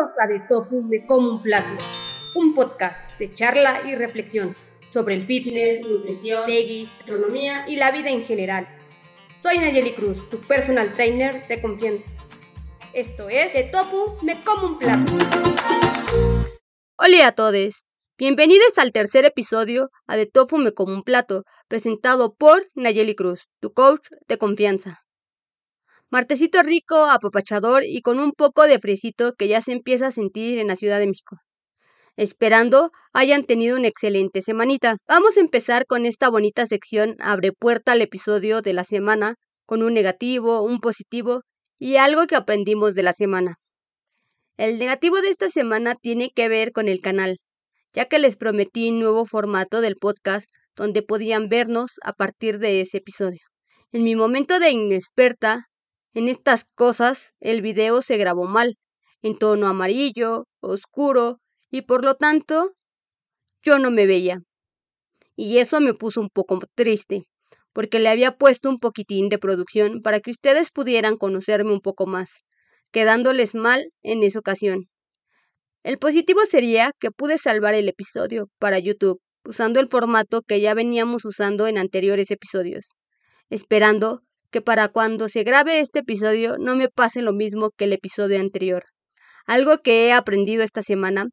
Bienvenidos a De Tofu Me Como un Plato, un podcast de charla y reflexión sobre el fitness, nutrición, veggies, gastronomía y la vida en general. Soy Nayeli Cruz, tu personal trainer de confianza. Esto es De Tofu Me Como un Plato. Hola a todos. Bienvenidos al tercer episodio a De Tofu Me Como un Plato, presentado por Nayeli Cruz, tu coach de confianza. Martecito rico, apapachador y con un poco de fresito que ya se empieza a sentir en la Ciudad de México. Esperando hayan tenido una excelente semanita. Vamos a empezar con esta bonita sección Abre puerta al episodio de la semana, con un negativo, un positivo y algo que aprendimos de la semana. El negativo de esta semana tiene que ver con el canal, ya que les prometí un nuevo formato del podcast donde podían vernos a partir de ese episodio. En mi momento de inexperta en estas cosas, el video se grabó mal, en tono amarillo, oscuro, y por lo tanto, yo no me veía. Y eso me puso un poco triste, porque le había puesto un poquitín de producción para que ustedes pudieran conocerme un poco más, quedándoles mal en esa ocasión. El positivo sería que pude salvar el episodio para YouTube, usando el formato que ya veníamos usando en anteriores episodios, esperando que para cuando se grabe este episodio no me pase lo mismo que el episodio anterior. Algo que he aprendido esta semana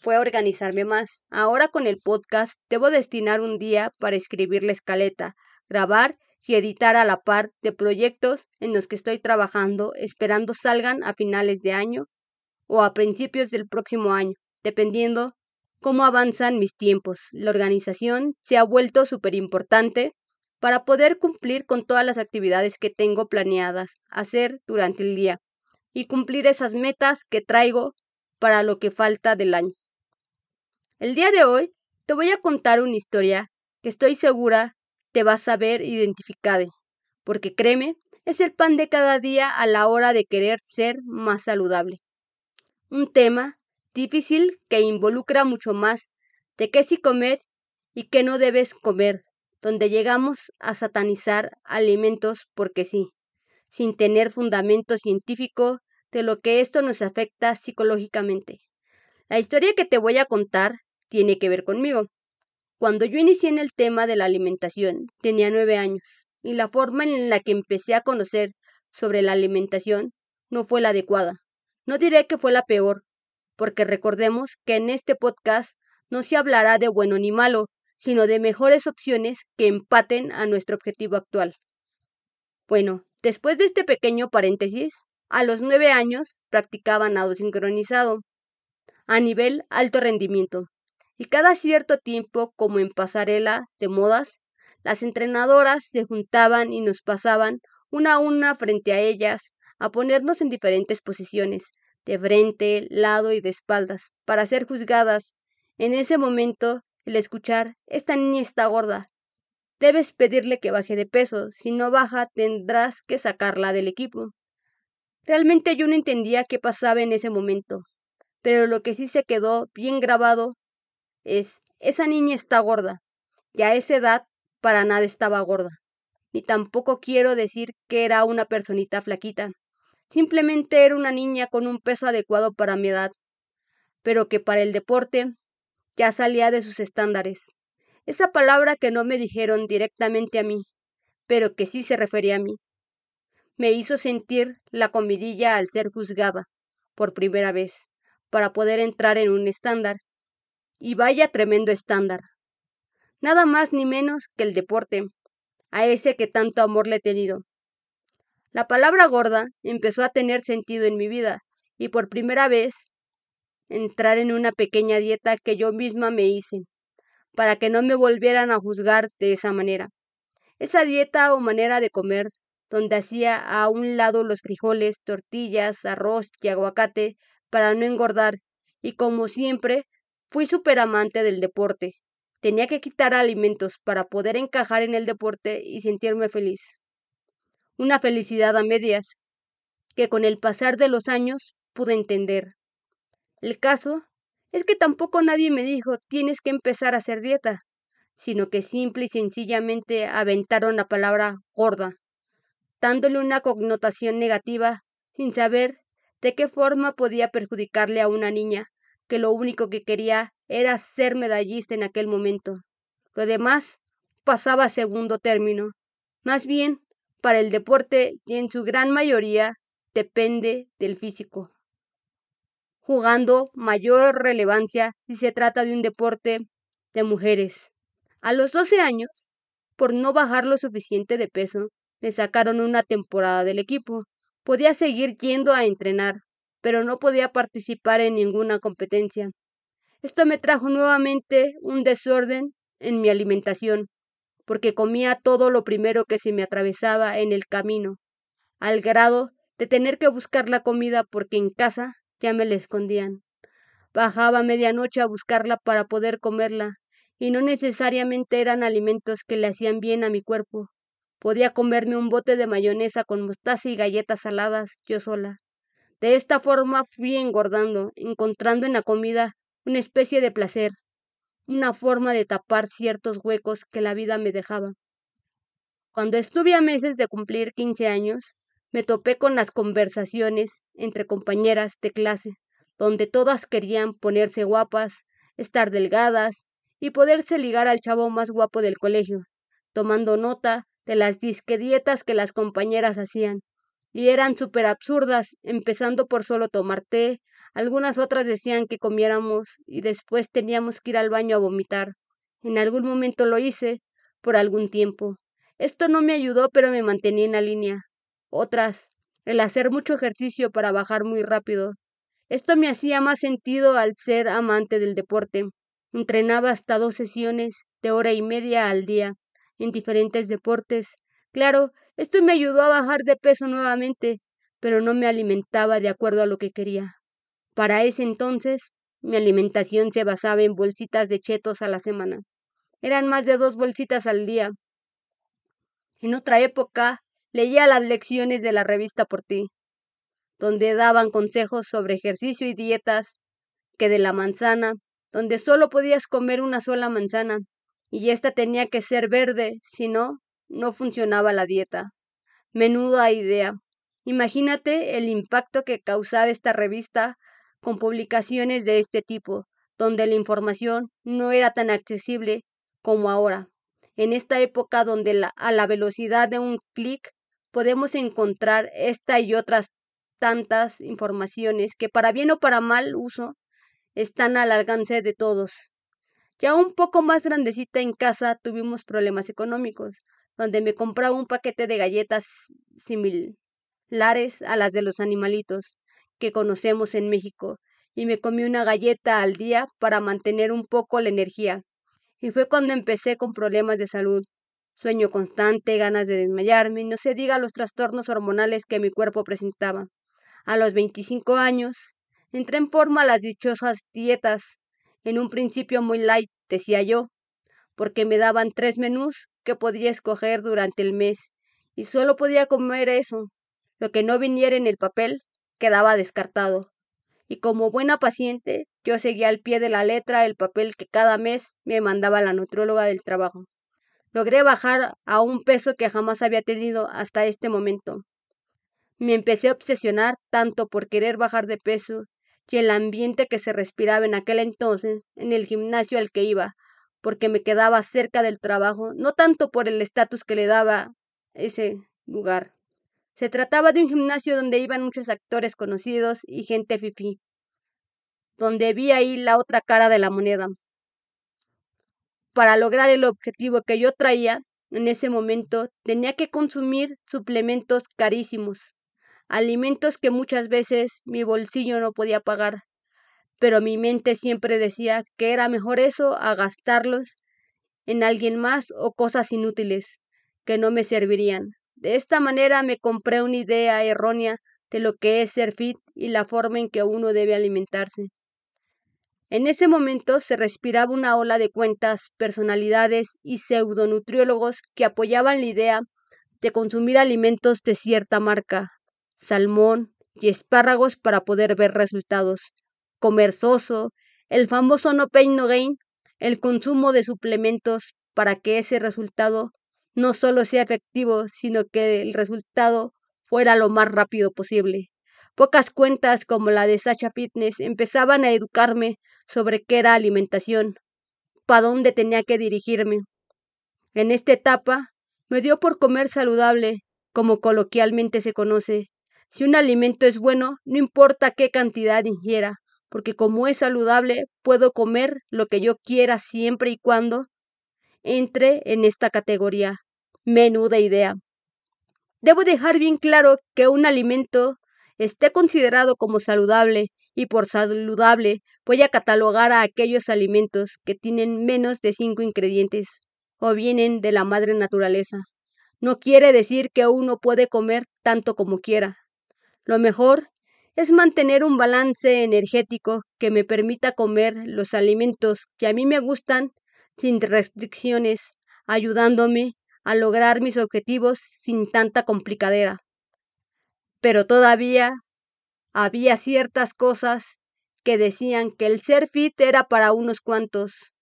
fue organizarme más. Ahora con el podcast debo destinar un día para escribir la escaleta, grabar y editar a la par de proyectos en los que estoy trabajando esperando salgan a finales de año o a principios del próximo año, dependiendo cómo avanzan mis tiempos. La organización se ha vuelto súper importante para poder cumplir con todas las actividades que tengo planeadas hacer durante el día y cumplir esas metas que traigo para lo que falta del año. El día de hoy te voy a contar una historia que estoy segura te vas a ver identificada, porque créeme, es el pan de cada día a la hora de querer ser más saludable. Un tema difícil que involucra mucho más de qué sí comer y qué no debes comer donde llegamos a satanizar alimentos porque sí, sin tener fundamento científico de lo que esto nos afecta psicológicamente. La historia que te voy a contar tiene que ver conmigo. Cuando yo inicié en el tema de la alimentación, tenía nueve años, y la forma en la que empecé a conocer sobre la alimentación no fue la adecuada. No diré que fue la peor, porque recordemos que en este podcast no se hablará de bueno ni malo, sino de mejores opciones que empaten a nuestro objetivo actual. Bueno, después de este pequeño paréntesis, a los nueve años practicaba nado sincronizado a nivel alto rendimiento y cada cierto tiempo, como en pasarela de modas, las entrenadoras se juntaban y nos pasaban una a una frente a ellas a ponernos en diferentes posiciones, de frente, lado y de espaldas, para ser juzgadas. En ese momento el escuchar, esta niña está gorda. Debes pedirle que baje de peso, si no baja tendrás que sacarla del equipo. Realmente yo no entendía qué pasaba en ese momento, pero lo que sí se quedó bien grabado es, esa niña está gorda, y a esa edad para nada estaba gorda. Ni tampoco quiero decir que era una personita flaquita, simplemente era una niña con un peso adecuado para mi edad, pero que para el deporte ya salía de sus estándares. Esa palabra que no me dijeron directamente a mí, pero que sí se refería a mí. Me hizo sentir la comidilla al ser juzgada, por primera vez, para poder entrar en un estándar. Y vaya tremendo estándar. Nada más ni menos que el deporte, a ese que tanto amor le he tenido. La palabra gorda empezó a tener sentido en mi vida, y por primera vez entrar en una pequeña dieta que yo misma me hice, para que no me volvieran a juzgar de esa manera. Esa dieta o manera de comer, donde hacía a un lado los frijoles, tortillas, arroz y aguacate para no engordar, y como siempre, fui súper amante del deporte. Tenía que quitar alimentos para poder encajar en el deporte y sentirme feliz. Una felicidad a medias, que con el pasar de los años pude entender. El caso es que tampoco nadie me dijo tienes que empezar a hacer dieta, sino que simple y sencillamente aventaron la palabra gorda, dándole una connotación negativa sin saber de qué forma podía perjudicarle a una niña que lo único que quería era ser medallista en aquel momento. Lo demás pasaba a segundo término. Más bien, para el deporte y en su gran mayoría depende del físico, jugando mayor relevancia si se trata de un deporte de mujeres. A los 12 años, por no bajar lo suficiente de peso, me sacaron una temporada del equipo. Podía seguir yendo a entrenar, pero no podía participar en ninguna competencia. Esto me trajo nuevamente un desorden en mi alimentación, porque comía todo lo primero que se me atravesaba en el camino, al grado de tener que buscar la comida porque en casa ya me la escondían. Bajaba a medianoche a buscarla para poder comerla, y no necesariamente eran alimentos que le hacían bien a mi cuerpo. Podía comerme un bote de mayonesa con mostaza y galletas saladas yo sola. De esta forma fui engordando, encontrando en la comida una especie de placer, una forma de tapar ciertos huecos que la vida me dejaba. Cuando estuve a meses de cumplir quince años, me topé con las conversaciones entre compañeras de clase, donde todas querían ponerse guapas, estar delgadas y poderse ligar al chavo más guapo del colegio, tomando nota de las disquedietas que las compañeras hacían. Y eran súper absurdas, empezando por solo tomar té, algunas otras decían que comiéramos y después teníamos que ir al baño a vomitar. En algún momento lo hice, por algún tiempo. Esto no me ayudó, pero me mantenía en la línea. Otras, el hacer mucho ejercicio para bajar muy rápido. Esto me hacía más sentido al ser amante del deporte. Entrenaba hasta dos sesiones de hora y media al día en diferentes deportes. Claro, esto me ayudó a bajar de peso nuevamente, pero no me alimentaba de acuerdo a lo que quería. Para ese entonces, mi alimentación se basaba en bolsitas de chetos a la semana. Eran más de dos bolsitas al día. En otra época, leía las lecciones de la revista Por ti, donde daban consejos sobre ejercicio y dietas, que de la manzana, donde solo podías comer una sola manzana, y esta tenía que ser verde, si no, no funcionaba la dieta. Menuda idea. Imagínate el impacto que causaba esta revista con publicaciones de este tipo, donde la información no era tan accesible como ahora. En esta época donde a la velocidad de un clic podemos encontrar esta y otras tantas informaciones que para bien o para mal uso están al alcance de todos. Ya un poco más grandecita en casa tuvimos problemas económicos, donde me compraba un paquete de galletas similares a las de los animalitos que conocemos en México, y me comí una galleta al día para mantener un poco la energía. Y fue cuando empecé con problemas de salud, sueño constante, ganas de desmayarme, no se diga los trastornos hormonales que mi cuerpo presentaba. A los 25 años, entré en forma a las dichosas dietas, en un principio muy light, decía yo, porque me daban tres menús que podía escoger durante el mes, y solo podía comer eso. Lo que no viniera en el papel quedaba descartado. Y como buena paciente, yo seguía al pie de la letra el papel que cada mes me mandaba la nutrióloga del trabajo. Logré bajar a un peso que jamás había tenido hasta este momento. Me empecé a obsesionar tanto por querer bajar de peso y el ambiente que se respiraba en aquel entonces en el gimnasio al que iba, porque me quedaba cerca del trabajo, no tanto por el estatus que le daba ese lugar. Se trataba de un gimnasio donde iban muchos actores conocidos y gente fifí, donde vi ahí la otra cara de la moneda. Para lograr el objetivo que yo traía, en ese momento tenía que consumir suplementos carísimos, alimentos que muchas veces mi bolsillo no podía pagar, pero mi mente siempre decía que era mejor eso a gastarlos en alguien más o cosas inútiles que no me servirían. De esta manera me compré una idea errónea de lo que es ser fit y la forma en que uno debe alimentarse. En ese momento se respiraba una ola de cuentas, personalidades y pseudonutriólogos que apoyaban la idea de consumir alimentos de cierta marca, salmón y espárragos para poder ver resultados, comer soso, el famoso no pain no gain, el consumo de suplementos para que ese resultado no solo sea efectivo, sino que el resultado fuera lo más rápido posible. Pocas cuentas como la de Sacha Fitness empezaban a educarme sobre qué era alimentación, para dónde tenía que dirigirme. En esta etapa me dio por comer saludable, como coloquialmente se conoce. Si un alimento es bueno, no importa qué cantidad ingiera, porque como es saludable, puedo comer lo que yo quiera siempre y cuando entre en esta categoría. Menuda idea. Debo dejar bien claro que un alimento esté considerado como saludable y por saludable voy a catalogar a aquellos alimentos que tienen menos de cinco ingredientes o vienen de la madre naturaleza. No quiere decir que uno puede comer tanto como quiera. Lo mejor es mantener un balance energético que me permita comer los alimentos que a mí me gustan sin restricciones, ayudándome a lograr mis objetivos sin tanta complicadera. Pero todavía había ciertas cosas que decían que el ser fit era para unos cuantos,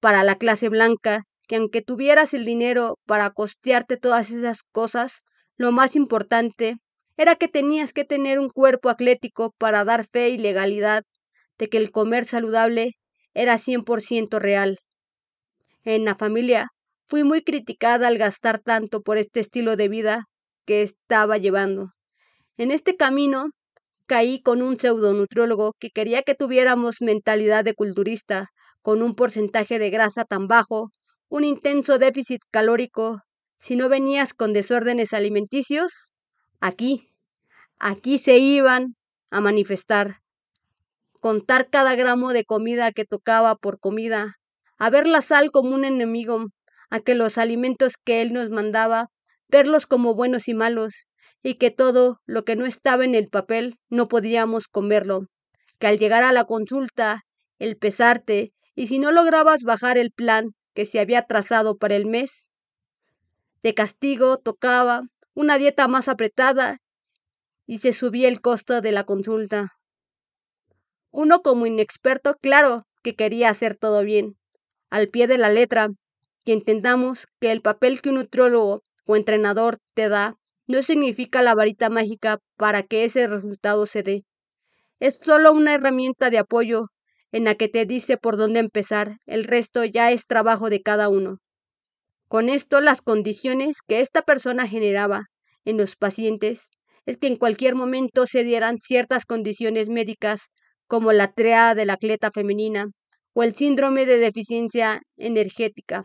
para la clase blanca, que aunque tuvieras el dinero para costearte todas esas cosas, lo más importante era que tenías que tener un cuerpo atlético para dar fe y legalidad de que el comer saludable era 100% real. En la familia fui muy criticada al gastar tanto por este estilo de vida que estaba llevando. En este camino caí con un pseudonutriólogo que quería que tuviéramos mentalidad de culturista, con un porcentaje de grasa tan bajo, un intenso déficit calórico. Si no venías con desórdenes alimenticios, Aquí, aquí se iban a manifestar, contar cada gramo de comida que tocaba por comida, a ver la sal como un enemigo, a que los alimentos que él nos mandaba, verlos como buenos y malos, y que todo lo que no estaba en el papel no podíamos comerlo, que al llegar a la consulta, el pesarte, y si no lograbas bajar el plan que se había trazado para el mes, de castigo tocaba una dieta más apretada y se subía el costo de la consulta. Uno como inexperto, claro que quería hacer todo bien, al pie de la letra, que entendamos que el papel que un nutriólogo o entrenador te da no significa la varita mágica para que ese resultado se dé. Es solo una herramienta de apoyo en la que te dice por dónde empezar, el resto ya es trabajo de cada uno. Con esto, las condiciones que esta persona generaba en los pacientes es que en cualquier momento se dieran ciertas condiciones médicas como la trea de la atleta femenina o el síndrome de deficiencia energética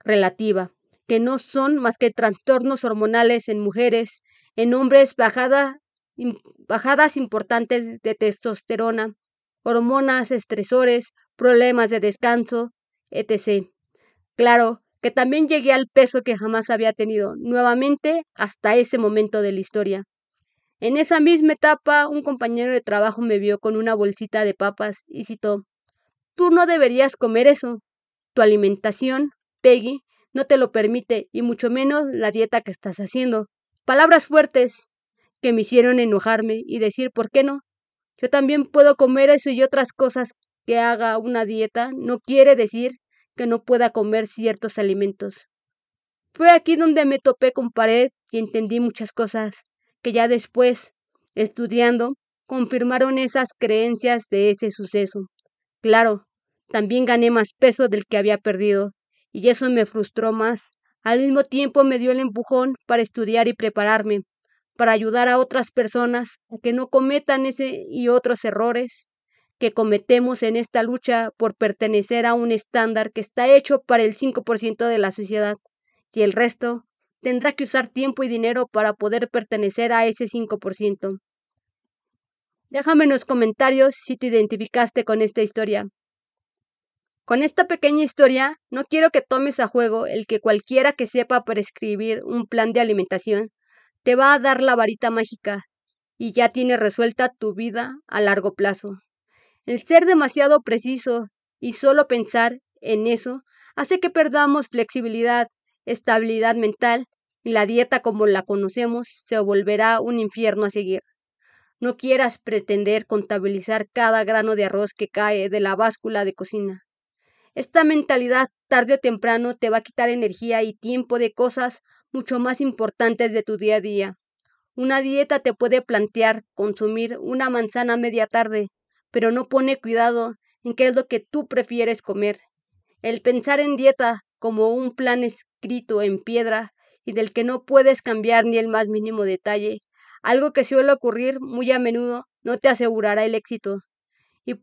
relativa, que no son más que trastornos hormonales en mujeres, en hombres bajadas importantes de testosterona, hormonas estresores, problemas de descanso, etc. Claro que también llegué al peso que jamás había tenido, nuevamente hasta ese momento de la historia. En esa misma etapa, un compañero de trabajo me vio con una bolsita de papas y citó, Tú no deberías comer eso. Tu alimentación, Peggy, no te lo permite, y mucho menos la dieta que estás haciendo. Palabras fuertes que me hicieron enojarme y decir, ¿por qué no? Yo también puedo comer eso y otras cosas que haga una dieta. No quiere decir que no pueda comer ciertos alimentos. Fue aquí donde me topé con pared y entendí muchas cosas que ya después, estudiando, confirmaron esas creencias de ese suceso. Claro, también gané más peso del que había perdido, y eso me frustró más. Al mismo tiempo me dio el empujón para estudiar y prepararme, para ayudar a otras personas a que no cometan ese y otros errores que cometemos en esta lucha por pertenecer a un estándar que está hecho para el 5% de la sociedad y el resto tendrá que usar tiempo y dinero para poder pertenecer a ese 5%. Déjame en los comentarios si te identificaste con esta historia. Con esta pequeña historia, no quiero que tomes a juego el que cualquiera que sepa prescribir un plan de alimentación te va a dar la varita mágica y ya tiene resuelta tu vida a largo plazo. El ser demasiado preciso y solo pensar en eso hace que perdamos flexibilidad, estabilidad mental y la dieta como la conocemos se volverá un infierno a seguir. No quieras pretender contabilizar cada grano de arroz que cae de la báscula de cocina. Esta mentalidad tarde o temprano te va a quitar energía y tiempo de cosas mucho más importantes de tu día a día. Una dieta te puede plantear consumir una manzana media tarde, pero no pone cuidado en qué es lo que tú prefieres comer. El pensar en dieta como un plan escrito en piedra y del que no puedes cambiar ni el más mínimo detalle, algo que suele ocurrir muy a menudo, no te asegurará el éxito. Y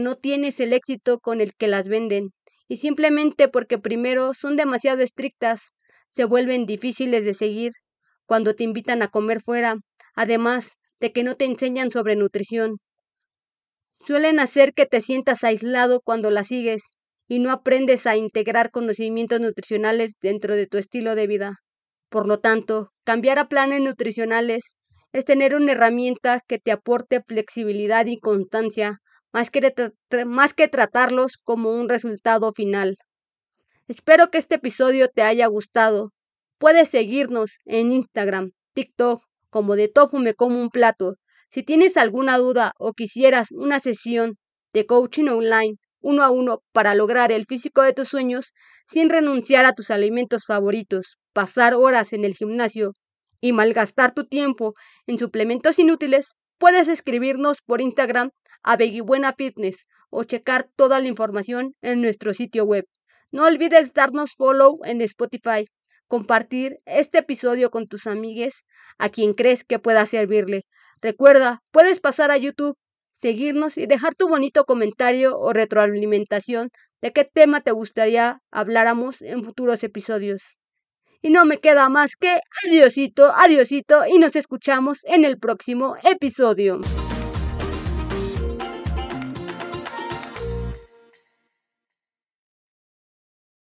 no tienes el éxito con el que las venden, y simplemente porque primero son demasiado estrictas, se vuelven difíciles de seguir cuando te invitan a comer fuera, además de que no te enseñan sobre nutrición. Suelen hacer que te sientas aislado cuando las sigues y no aprendes a integrar conocimientos nutricionales dentro de tu estilo de vida. Por lo tanto, cambiar a planes nutricionales es tener una herramienta que te aporte flexibilidad y constancia, más que, tratarlos como un resultado final. Espero que este episodio te haya gustado. Puedes seguirnos en Instagram, TikTok, como de Tofu me como un plato. Si tienes alguna duda o quisieras una sesión de coaching online uno a uno para lograr el físico de tus sueños sin renunciar a tus alimentos favoritos, pasar horas en el gimnasio y malgastar tu tiempo en suplementos inútiles, puedes escribirnos por Instagram a Buena Fitness o checar toda la información en nuestro sitio web. No olvides darnos follow en Spotify, compartir este episodio con tus amigues a quien crees que pueda servirle. Recuerda, puedes pasar a YouTube seguirnos y dejar tu bonito comentario o retroalimentación de qué tema te gustaría habláramos en futuros episodios. Y no me queda más que adiosito, adiosito y nos escuchamos en el próximo episodio.